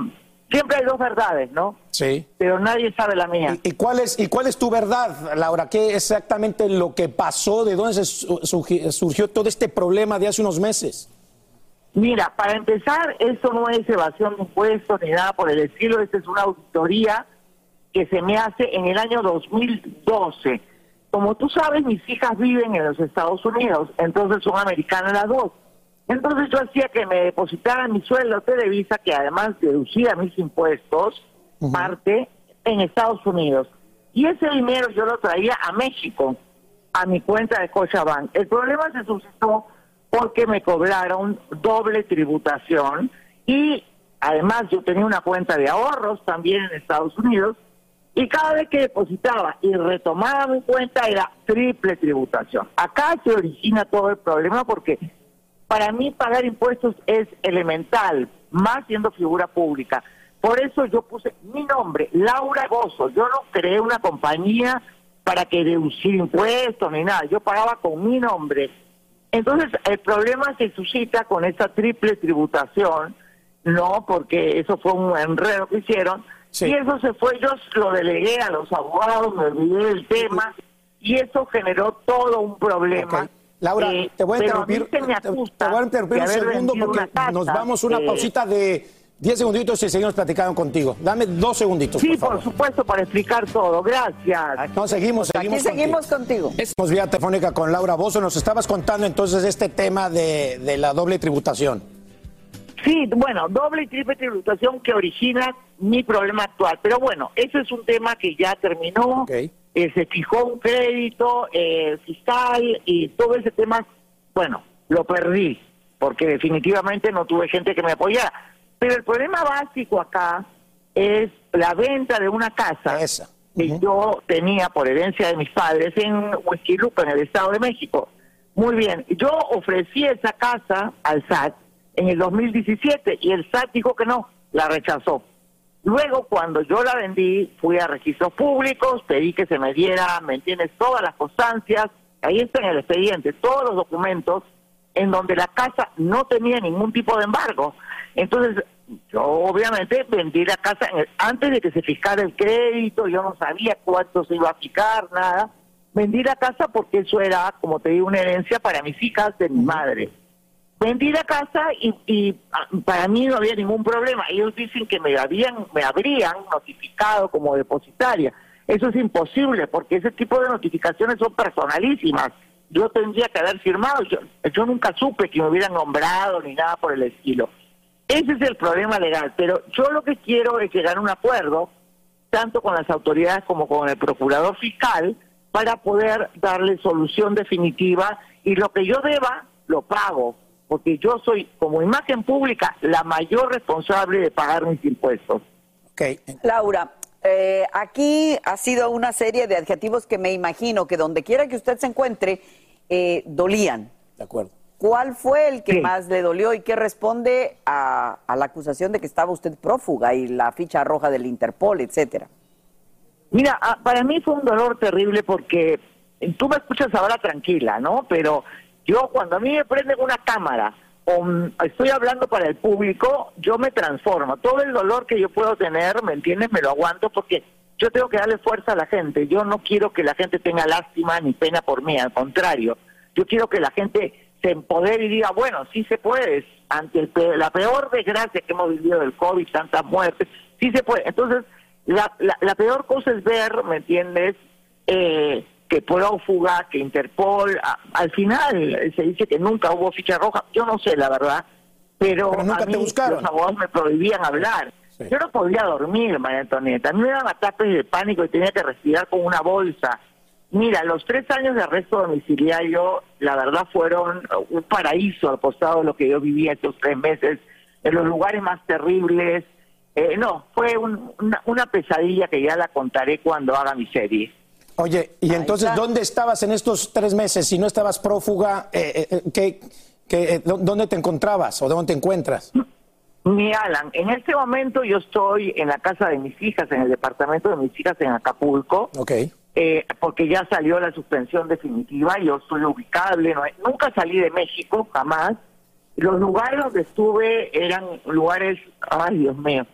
siempre hay dos verdades, ¿no? Sí. Pero nadie sabe la mía. ¿Y cuál es, y cuál es tu verdad, Laura? ¿Qué exactamente lo que pasó? ¿De dónde se su- surgi- surgió todo este problema de hace unos meses? Mira, para empezar, esto no es evasión de impuestos ni nada por el estilo, esta es una auditoría que se me hace en el año 2012. Como tú sabes, mis hijas viven en los Estados Unidos, entonces son americanas las dos. Entonces yo hacía que me depositaran mi sueldo Televisa, que además deducía mis impuestos, parte en Estados Unidos. Y ese dinero yo lo traía a México, a mi cuenta de Scotiabank. El problema se suscitó porque me cobraron doble tributación y además yo tenía una cuenta de ahorros también en Estados Unidos y cada vez que depositaba y retomaba mi cuenta era triple tributación. Acá se origina todo el problema porque para mí pagar impuestos es elemental, más siendo figura pública. Por eso yo puse mi nombre, Laura Gozo. Yo no creé una compañía para que deducir impuestos ni nada. Yo pagaba con mi nombre. Entonces, el problema se suscita con esa triple tributación, ¿no? Porque eso fue un enredo que hicieron. Y eso se fue, yo lo delegué a los abogados, me olvidé del tema, y eso generó todo un problema. Laura, Eh, te voy a interrumpir, me te, voy a interrumpir un segundo porque nos vamos a una eh, pausita de Diez segunditos y seguimos platicando contigo. Dame dos segunditos. Sí, por, supuesto, para explicar todo. Gracias. No, seguimos, seguimos. Aquí seguimos contigo. Estamos vía telefónica con Laura Bozo. Nos estabas contando entonces este tema de, de la doble tributación. Sí, bueno, doble y triple tributación que origina mi problema actual. Pero bueno, ese es un tema que ya terminó. Eh, se fijó un crédito eh, fiscal y todo ese tema, bueno, lo perdí porque definitivamente no tuve gente que me apoyara. Pero el problema básico acá es la venta de una casa que yo tenía por herencia de mis padres en Huesquiluca, en el Estado de México. Muy bien, yo ofrecí esa casa al SAT en el 2017 y el SAT dijo que no, la rechazó. Luego, cuando yo la vendí, fui a registros públicos, pedí que se me diera, ¿me entiendes?, todas las constancias, ahí está en el expediente, todos los documentos en donde la casa no tenía ningún tipo de embargo. Entonces, yo obviamente vendí la casa en el- antes de que se fijara el crédito, yo no sabía cuánto se iba a fijar, nada. Vendí la casa porque eso era, como te digo, una herencia para mis hijas de mi madre. Vendí la casa y, y, ah, para mí no había ningún problema. Ellos dicen que me habían, me habrían notificado como depositaria. Eso es imposible porque ese tipo de notificaciones son personalísimas. Yo tendría que haber firmado. Yo, yo nunca supe que me hubieran nombrado ni nada por el estilo. Ese es el problema legal. Pero yo lo que quiero es llegar a un acuerdo, tanto con las autoridades como con el procurador fiscal, para poder darle solución definitiva y lo que yo deba, lo pago, porque yo soy, como imagen pública, la mayor responsable de pagar mis impuestos. Laura, eh, aquí ha sido una serie de adjetivos que me imagino que donde quiera que usted se encuentre, eh, dolían. De acuerdo. ¿Cuál fue el que más le dolió y qué responde a, a la acusación de que estaba usted prófuga y la ficha roja del Interpol, etcétera? Mira, ah, para mí fue un dolor terrible porque tú me escuchas ahora tranquila, ¿no? Pero yo cuando a mí me prenden una cámara o estoy hablando para el público, yo me transformo. Todo el dolor que yo puedo tener, ¿me entiendes? Me lo aguanto porque yo tengo que darle fuerza a la gente. Yo no quiero que la gente tenga lástima ni pena por mí, al contrario. Yo quiero que la gente se empodere y diga, bueno, sí se puede. Ante el pe- la peor desgracia que hemos vivido del COVID, tantas muertes, sí se puede. Entonces, la, la, la peor cosa es ver, ¿me entiendes? Eh, que prófuga, que Interpol, a- al final eh, se dice que nunca hubo ficha roja, yo no sé la verdad, pero, Pero nunca a te mí buscaron. los abogados me prohibían hablar. Yo no podía dormir, María Antonieta, a mí me daban ataques de pánico y tenía que respirar con una bolsa. Mira, los tres años de arresto domiciliario, la verdad, fueron un paraíso al costado de lo que yo vivía estos tres meses, en los lugares más terribles. Eh, no, fue un- una, una pesadilla que ya la contaré cuando haga mi serie. Oye, y entonces, ¿dónde estabas en estos tres meses? Si no estabas prófuga, eh, eh, ¿qué, qué, eh, dó- ¿dónde te encontrabas o dónde te encuentras? Mi Alan, en este momento yo estoy en la casa de mis hijas, en el departamento de mis hijas en Acapulco. Ok. eh, porque ya salió la suspensión definitiva, yo estoy ubicable, no nunca salí de México, jamás. Los lugares donde estuve eran lugares, ay Dios mío,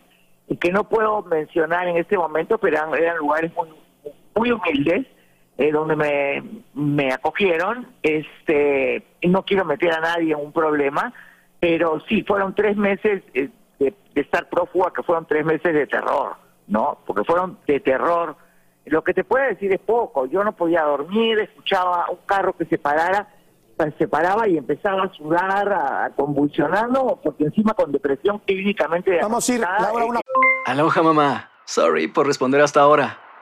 y que no puedo mencionar en este momento, pero eran, eran lugares muy, muy humildes, eh, donde me, me acogieron. Este, no quiero meter a nadie en un problema, pero sí, fueron tres meses eh, de, de estar prófuga, que fueron tres meses de terror, ¿no? Porque fueron de terror. Lo que te puedo decir es poco. Yo no podía dormir, escuchaba un carro que se parara, pues, se paraba y empezaba a sudar, a, a convulsionar, ¿no? Porque encima con depresión clínicamente... Vamos a ir, Laura, una... Aloha mamá. Sorry por responder hasta ahora.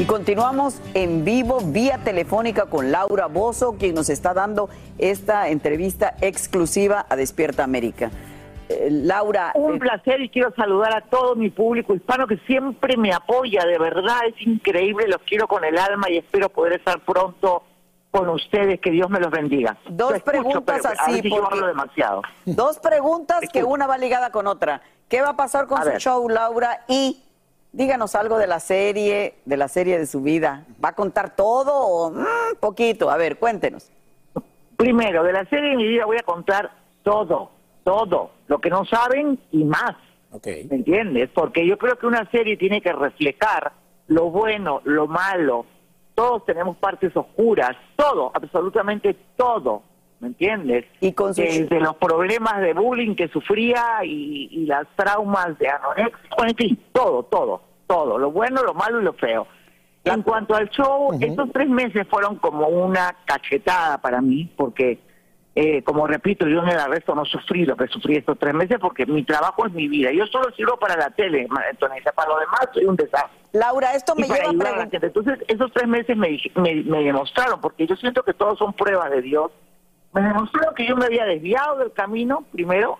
Y continuamos en vivo vía telefónica con Laura Bozo, quien nos está dando esta entrevista exclusiva a Despierta América. Eh, Laura. Un eh, placer y quiero saludar a todo mi público hispano que siempre me apoya, de verdad es increíble, los quiero con el alma y espero poder estar pronto con ustedes, que Dios me los bendiga. Dos escucho, preguntas pero así, yo porque- demasiado. Dos preguntas que una va ligada con otra. ¿Qué va a pasar con A su ver. show, Laura? Y díganos algo de la serie, de la serie de su vida. ¿Va a contar todo o mm, poquito? A ver, cuéntenos. Primero, de la serie de mi vida voy a contar todo, todo, lo que no saben y más. ¿Me entiendes? Porque yo creo que una serie tiene que reflejar lo bueno, lo malo. Todos tenemos partes oscuras, todo, absolutamente todo. ¿Me entiendes? Y con Desde los problemas de bullying que sufría y, y las traumas de anorexia, en fin, todo, todo, todo, lo bueno, lo malo y lo feo. En cuanto al show, estos tres meses fueron como una cachetada para mí, porque, eh, como repito, yo en el arresto no sufrí lo que sufrí estos tres meses, porque mi trabajo es mi vida. Yo solo sirvo para la tele, Antonella, para lo demás soy un desastre. Laura, esto me lleva a preguntar. Entonces, esos tres meses me, me, me demostraron, porque yo siento que todos son pruebas de Dios, me demostraron que yo me había desviado del camino, primero,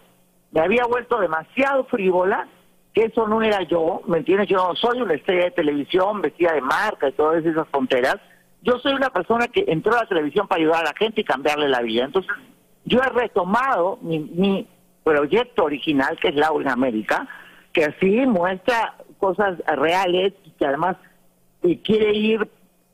me había vuelto demasiado frívola, que eso no era yo, ¿me entiendes? Yo no soy una estrella de televisión vestida de marca y todas esas fronteras. Yo soy una persona que entró a la televisión para ayudar a la gente y cambiarle la vida. Entonces, yo he retomado mi, mi proyecto original, que es Laura en América, que así muestra cosas reales y que además quiere ir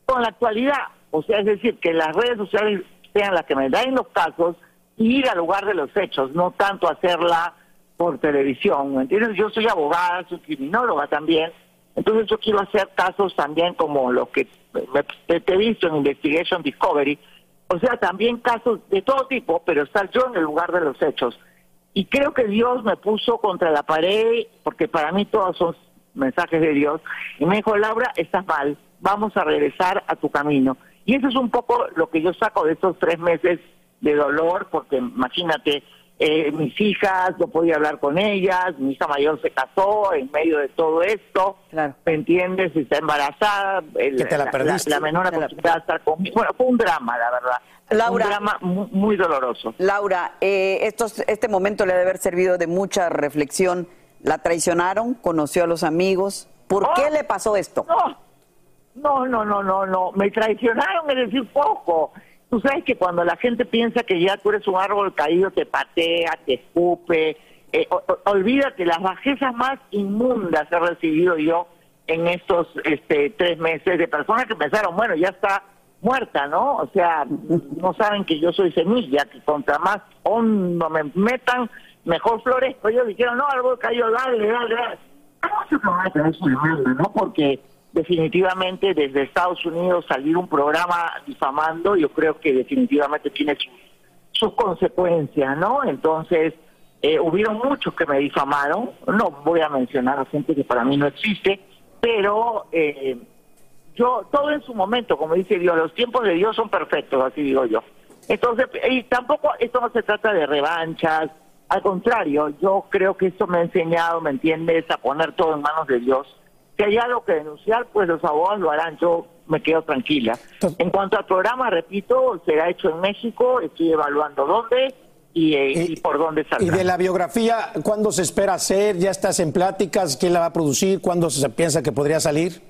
con la actualidad. O sea, es decir, que las redes sociales sean las que me den los casos y ir al lugar de los hechos, no tanto hacerla por televisión. ¿me ¿Entiendes? Yo soy abogada, soy criminóloga también. Entonces yo quiero hacer casos también como los que te he visto en Investigation Discovery. O sea, también casos de todo tipo, pero estar yo en el lugar de los hechos. Y creo que Dios me puso contra la pared, porque para mí todos son mensajes de Dios, y me dijo, Laura, estás mal, vamos a regresar a tu camino. Y eso es un poco lo que yo saco de estos tres meses de dolor, porque imagínate, eh, mis hijas, no podía hablar con ellas, mi hija mayor se casó en medio de todo esto, ¿me entiendes? Está embarazada, el- Que te la perdiste. la menor acostumbrada a estar conmigo. Bueno, fue un drama, la verdad. Laura. un drama muy, muy doloroso. Laura, eh, estos, este momento le ha de haber servido de mucha reflexión. ¿La traicionaron? ¿Conoció a los amigos? ¿Por qué le pasó esto? No, no, no, no, no. Me traicionaron, es decir, poco. Tú sabes que cuando la gente piensa que ya tú eres un árbol caído, te patea, te escupe. Eh, o- o- olvídate, las bajezas más inmundas he recibido yo en estos este, tres meses de personas que pensaron, bueno, ya está muerta, ¿no? O sea, no saben que yo soy semilla, que contra más hondo me metan, mejor florezco. Ellos dijeron, no, árbol caído, dale, dale, dale. ¿Cómo se van a tener su demanda, no? Porque definitivamente desde Estados Unidos salir un programa difamando, yo creo que definitivamente tiene sus, consecuencias, ¿no? Entonces, eh, hubieron muchos que me difamaron, no voy a mencionar a gente que para mí no existe, pero eh, yo, todo en su momento, como dice Dios, los tiempos de Dios son perfectos, así digo yo. Entonces, y tampoco esto no se trata de revanchas, al contrario, yo creo que esto me ha enseñado, ¿me entiendes?, a poner todo en manos de Dios. Si hay algo que denunciar, pues los abogados lo harán, yo me quedo tranquila. En cuanto al programa, repito, será hecho en México, estoy evaluando dónde y, eh, y por dónde Y saldrá. de la biografía, ¿cuándo se espera hacer? ¿Ya estás en pláticas? ¿Quién la va a producir? ¿Cuándo se piensa que podría salir?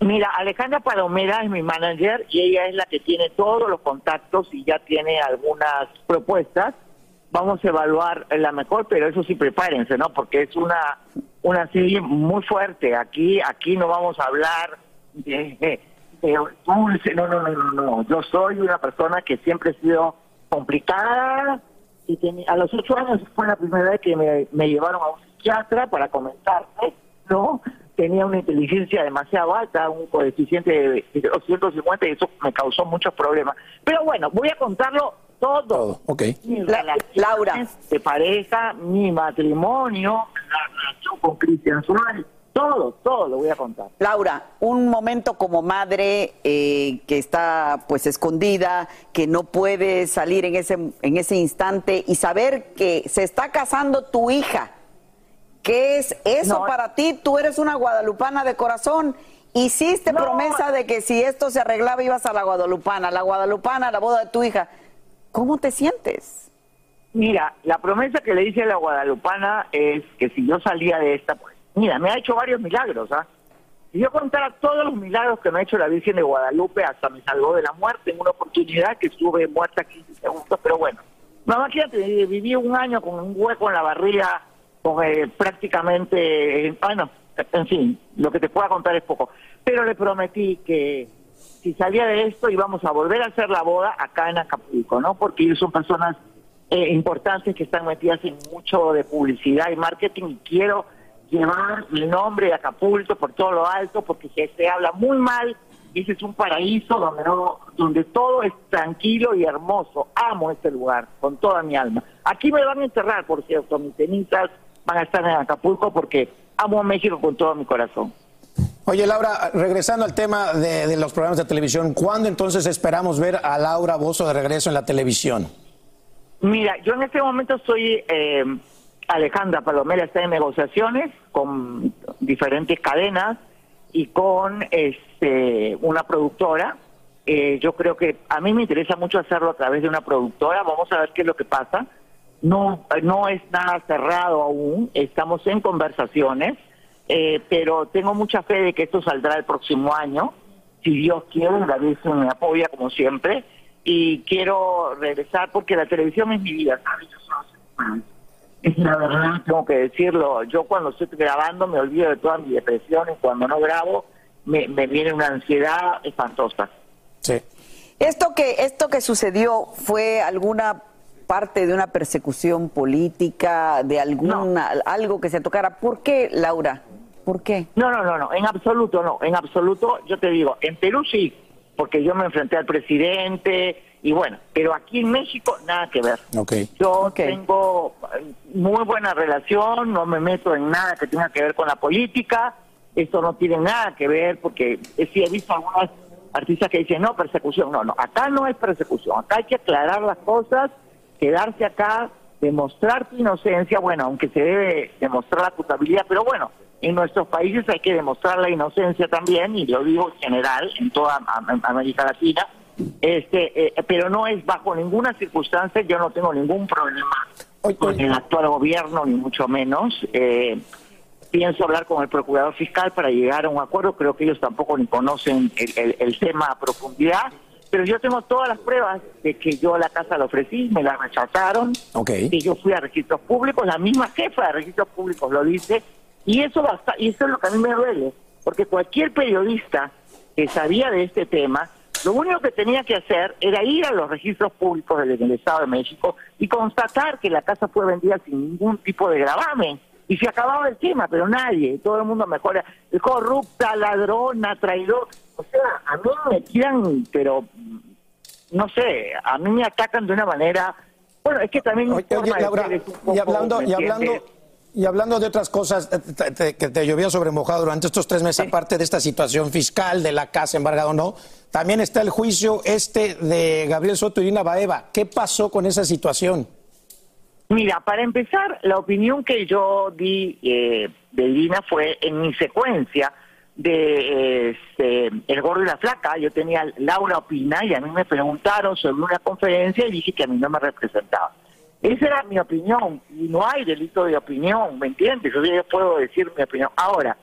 Mira, Alejandra Palomera es mi manager y ella es la que tiene todos los contactos y ya tiene algunas propuestas. Vamos a evaluar la mejor, pero eso sí prepárense, ¿no? Porque es una una serie muy fuerte. Aquí aquí no vamos a hablar de, dulce, no, no, no, no, no. Yo soy una persona que siempre he sido complicada y tenía- a los ocho años fue la primera vez que me, llevaron a un psiquiatra para comentarme, ¿no? Tenía una inteligencia demasiado alta, un coeficiente de 250 y eso me causó muchos problemas. Pero bueno, voy a contarlo todo. Ok. Mis relaciones de pareja, mi matrimonio, la relación con Cristian Suárez, todo, todo lo voy a contar. Laura, un momento como madre eh, que está pues escondida, que no puede salir en ese, en ese instante y saber que se está casando tu hija. ¿Qué es eso No. para ti? Tú eres una guadalupana de corazón. Hiciste promesa de que si esto se arreglaba ibas a la guadalupana, la guadalupana, a la boda de tu hija. ¿Cómo te sientes? Mira, la promesa que le hice a la guadalupana es que si yo salía de esta, pues, mira, me ha hecho varios milagros, ¿ah? Si yo contara todos los milagros que me ha hecho la Virgen de Guadalupe, hasta me salvó de la muerte en una oportunidad que estuve muerta 15 segundos, pero bueno. No, imagínate, viví un año con un hueco en la barriga, con eh, prácticamente, eh, bueno, en fin, lo que te pueda contar es poco. Pero le prometí que si salía de esto íbamos a volver a hacer la boda acá en Acapulco, ¿no? Porque ellos son personas eh, importantes que están metidas en mucho de publicidad y marketing y quiero llevar el nombre de Acapulco por todo lo alto porque se, habla muy mal ese es un paraíso donde no donde todo es tranquilo y hermoso. Amo este lugar con toda mi alma. Aquí me van a enterrar por cierto mis cenizas van a estar en Acapulco porque amo a México con todo mi corazón Oye, Laura, regresando al tema de, de los programas de televisión, ¿cuándo entonces esperamos ver a Laura Bozo de regreso en la televisión? Mira, yo en este momento estoy, eh, Alejandra Palomera está en negociaciones con diferentes cadenas y con este una productora. Eh, yo creo que a mí me interesa mucho hacerlo a través de una productora. Vamos a ver qué es lo que pasa. No, no es nada cerrado aún. Estamos en conversaciones, eh, pero tengo mucha fe de que esto saldrá el próximo año. Si Dios quiere, la Virgen me apoya como siempre y quiero regresar porque la televisión es mi vida, ¿sabes? Es la verdad, tengo que decirlo. Yo cuando estoy grabando me olvido de todas mis depresiones. Cuando no grabo me, me viene una ansiedad espantosa. Sí. Esto que, esto que sucedió fue alguna parte de una persecución política, de alguna, algo que se tocara. ¿Por qué, Laura? ¿Por qué? No, no, no, no, en absoluto no, en absoluto, yo te digo, en Perú sí, porque yo me enfrenté al presidente y bueno, pero aquí en México nada que ver. Okay. Yo tengo eh, muy buena relación, no me meto en nada que tenga que ver con la política, esto no tiene nada que ver porque eh, sí he visto algunas artistas que dicen, no, persecución, no, no, acá no es persecución, acá hay que aclarar las cosas, quedarse acá, demostrar tu inocencia, bueno, aunque se debe demostrar la culpabilidad, pero bueno, en nuestros países hay que demostrar la inocencia también, y lo digo en general, en toda Am- América Latina, este, eh, pero no es bajo ninguna circunstancia, yo no tengo ningún problema con el actual gobierno, ni mucho menos. Eh, pienso hablar con el procurador fiscal para llegar a un acuerdo, creo que ellos tampoco ni conocen el, el- el tema a profundidad, pero yo tengo todas las pruebas de que yo la casa la ofrecí, me la rechazaron, que yo fui a registros públicos, la misma jefa de registros públicos lo dice, y eso basta, y eso es lo que a mí me duele, porque cualquier periodista que sabía de este tema, lo único que tenía que hacer era ir a los registros públicos del, del Estado de México y constatar que la casa fue vendida sin ningún tipo de gravamen. Y se acababa el tema, pero nadie, todo el mundo mejora. Corrupta, ladrona, traidor. O sea, a mí me tiran, pero no sé, a mí me atacan de una manera. Bueno, es que también. Oye, de Laura, y hablando, ¿me y hablando? Y hablando de otras cosas eh, te- te- que te llovía sobre mojado durante estos tres meses, aparte de esta situación fiscal de la casa embargada o no, también está el juicio este de Gabriel Soto y Irina Baeva. ¿Qué pasó con esa situación? Mira, para empezar, la opinión que yo di eh, de Irina fue en mi secuencia de este, El Gordo y la Flaca. Yo tenía Laura Opina y a mí me preguntaron sobre una conferencia y dije que a mí no me representaba. Esa era mi opinión y no hay delito de opinión, ¿me entiendes? Yo, yo puedo decir mi opinión. Ahora,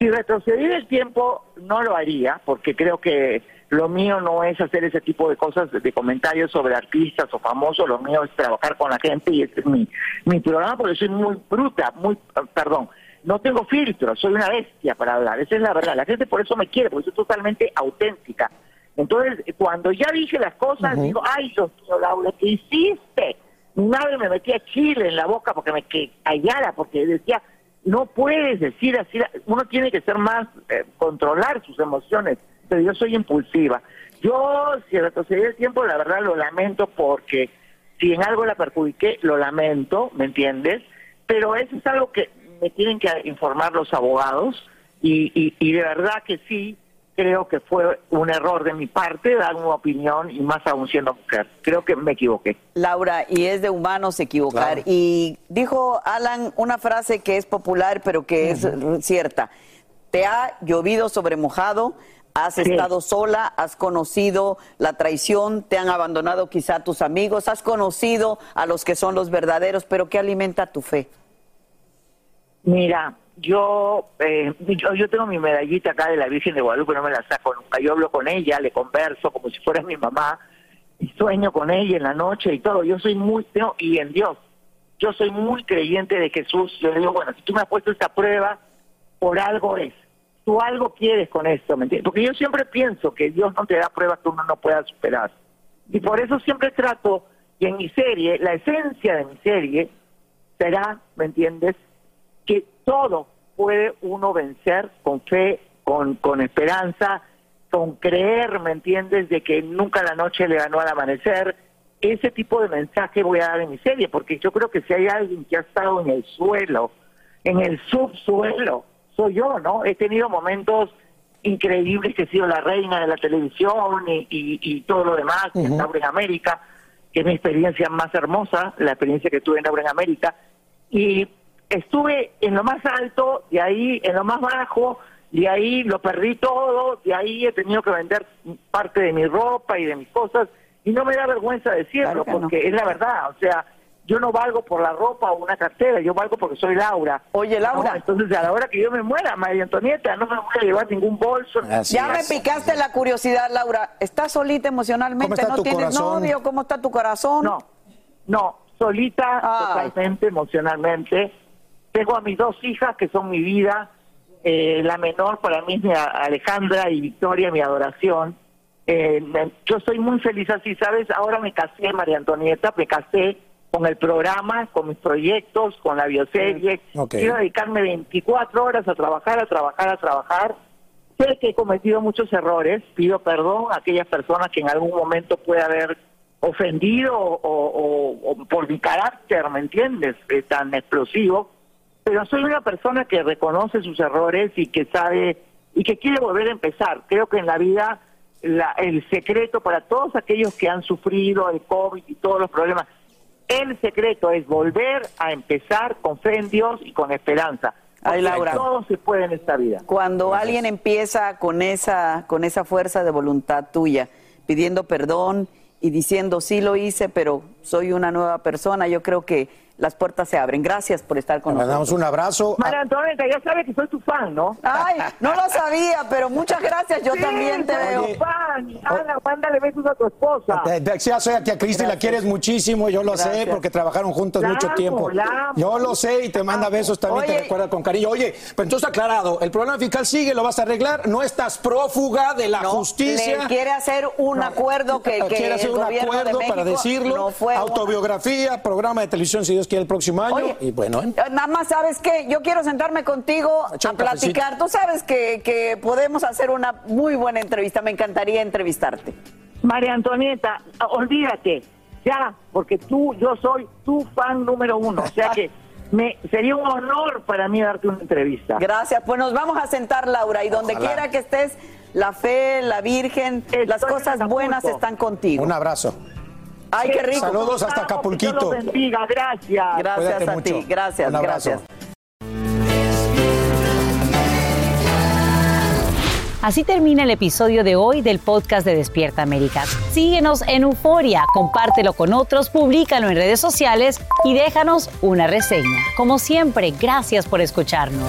Si retrocediera el tiempo, no lo haría, porque creo que lo mío no es hacer ese tipo de cosas, de comentarios sobre artistas o famosos, lo mío es trabajar con la gente y este es mi, mi programa porque soy muy bruta, muy, perdón, no tengo filtro, soy una bestia para hablar, esa es la verdad, la gente por eso me quiere, porque soy totalmente auténtica. Entonces, cuando ya dije las cosas, digo, ay, Dios mío, Laura, ¿qué hiciste? Mi madre me metía chile en la boca porque me que callara, porque decía, no puedes decir así, uno tiene que ser más, eh, controlar sus emociones pero yo soy impulsiva. Yo, si retrocedí el tiempo, la verdad lo lamento porque si en algo la perjudiqué, lo lamento, ¿me entiendes? Pero eso es algo que me tienen que informar los abogados y, y, y de verdad que sí, creo que fue un error de mi parte dar una opinión y más aún siendo mujer. Creo que me equivoqué. Laura, y es de humanos equivocar. Y dijo Alan una frase que es popular pero que es cierta. Te ha llovido sobre mojado, Has estado sola, has conocido la traición, te han abandonado quizá tus amigos, has conocido a los que son los verdaderos, pero ¿qué alimenta tu fe? Mira, yo, eh, yo, yo tengo mi medallita acá de la Virgen de Guadalupe, no me la saco nunca. Yo hablo con ella, le converso como si fuera mi mamá, y sueño con ella en la noche y todo. Yo soy muy, y en Dios, yo soy muy creyente de Jesús. Yo le digo, bueno, si tú me has puesto esta prueba, por algo es tú algo quieres con esto, ¿me entiendes? Porque yo siempre pienso que Dios no te da pruebas que uno no pueda superar. Y por eso siempre trato, y en mi serie, la esencia de mi serie será, ¿me entiendes? Que todo puede uno vencer con fe, con, con esperanza, con creer, ¿me entiendes? De que nunca la noche le ganó al amanecer. Ese tipo de mensaje voy a dar en mi serie, porque yo creo que si hay alguien que ha estado en el suelo, en el subsuelo, soy yo, ¿no? He tenido momentos increíbles que he sido la reina de la televisión y, y, todo lo demás, en Laura en América, que es mi experiencia más hermosa, la experiencia que tuve en Laura en América. Y estuve en lo más alto, de ahí en lo más bajo, de ahí lo perdí todo, de ahí he tenido que vender parte de mi ropa y de mis cosas, y no me da vergüenza decirlo, porque es la verdad, o sea, yo no valgo por la ropa o una cartera, yo valgo porque soy Laura. Oye, Laura. entonces, a la hora que yo me muera, María Antonieta, no me voy a llevar ningún bolso. ya me picaste la curiosidad, Laura. ¿Estás solita emocionalmente? ¿No tienes novio? ¿Cómo está tu corazón? No, no, solita totalmente, emocionalmente. Tengo a mis dos hijas que son mi vida. Eh, la menor para mí es Alejandra y Victoria, mi adoración. Eh, yo soy muy feliz así, ¿sabes? Ahora me casé, María Antonieta, me casé con el programa, con mis proyectos, con la bioserie. Quiero dedicarme 24 horas a trabajar, a trabajar, a trabajar. Sé que he cometido muchos errores, pido perdón a aquellas personas que en algún momento puede haber ofendido o, por mi carácter, ¿me entiendes? Es tan explosivo. Pero soy una persona que reconoce sus errores y que sabe y que quiere volver a empezar. Creo que en la vida la, el secreto para todos aquellos que han sufrido el COVID y todos los problemas el secreto es volver a empezar con fe en Dios y con esperanza. Ay, Laura. Todo se puede en esta vida. Cuando alguien empieza con esa, con esa fuerza de voluntad tuya, pidiendo perdón y diciendo sí lo hice, pero soy una nueva persona, yo creo que las puertas se abren. Gracias por estar con nosotros. Le damos un abrazo. María Antonieta, ya sabes que soy tu fan, ¿no? Ay, no lo sabía, pero muchas gracias. Yo también te veo. Tu fan. Ana, mándale besos a tu esposa. Ya sé a tía Cristi, la quieres muchísimo, yo lo sé, porque trabajaron juntos mucho tiempo. Yo lo sé y te manda besos también, te recuerda con cariño. Oye, pero entonces aclarado, el problema fiscal sigue, lo vas a arreglar, no estás prófuga de la justicia. Le quiere hacer un acuerdo que, que quiere hacer un acuerdo para decirlo, autobiografía, programa de televisión, si Dios que el próximo año. y bueno. ¿eh? Nada más, ¿sabes qué? Yo quiero sentarme contigo a platicar. Tú sabes que, que podemos hacer una muy buena entrevista. Me encantaría entrevistarte. María Antonieta, olvídate, ya, porque tú, yo soy tu fan número uno. O sea que me sería un honor para mí darte una entrevista. Gracias, pues nos vamos a sentar, Laura, y donde quiera que estés, la fe, la Virgen, las cosas buenas están contigo. Un abrazo. Ay, qué rico. Saludos hasta Acapulquito. Dios bendiga, gracias. Gracias a ti, gracias, gracias. Así termina el episodio de hoy del podcast de Despierta América. Síguenos en Euforia, compártelo con otros, públicalo en redes sociales y déjanos una reseña. Como siempre, gracias por escucharnos.